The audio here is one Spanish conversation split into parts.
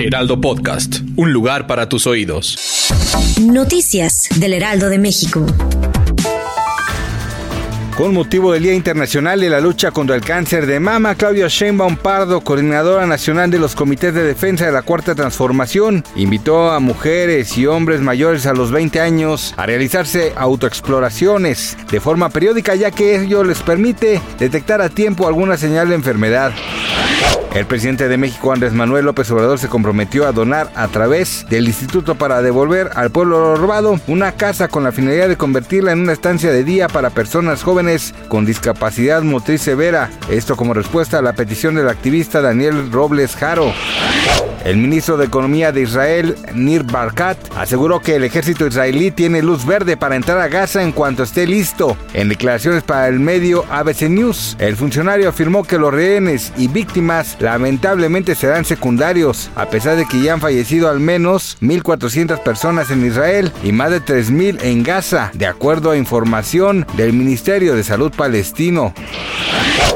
Heraldo Podcast, un lugar para tus oídos. Noticias del Heraldo de México. Con motivo del Día Internacional de la Lucha contra el Cáncer de Mama, Claudia Sheinbaum Pardo, coordinadora nacional de los comités de defensa de la Cuarta Transformación, invitó a mujeres y hombres mayores a los 20 años a realizarse autoexploraciones de forma periódica, ya que ello les permite detectar a tiempo alguna señal de enfermedad. El presidente de México, Andrés Manuel López Obrador, se comprometió a donar a través del Instituto para devolver al pueblo robado una casa con la finalidad de convertirla en una estancia de día para personas jóvenes con discapacidad motriz severa. Esto como respuesta a la petición del activista Daniel Robles Jaro. El ministro de Economía de Israel, Nir Barkat, aseguró que el ejército israelí tiene luz verde para entrar a Gaza en cuanto esté listo. En declaraciones para el medio ABC News, el funcionario afirmó que los rehenes y víctimas lamentablemente serán secundarios, a pesar de que ya han fallecido al menos 1.400 personas en Israel y más de 3.000 en Gaza, de acuerdo a información del Ministerio de Salud palestino.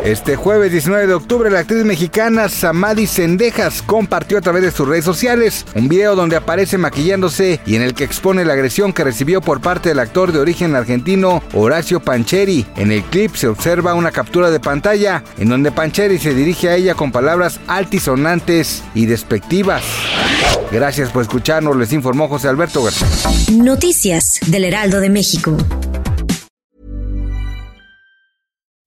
Este jueves 19 de octubre, la actriz mexicana Samadhi Sendejas compartió a través de sus redes sociales un video donde aparece maquillándose y en el que expone la agresión que recibió por parte del actor de origen argentino Horacio Pancheri. En el clip se observa una captura de pantalla en donde Pancheri se dirige a ella con palabras altisonantes y despectivas. Gracias por escucharnos, les informó José Alberto García. Noticias del Heraldo de México.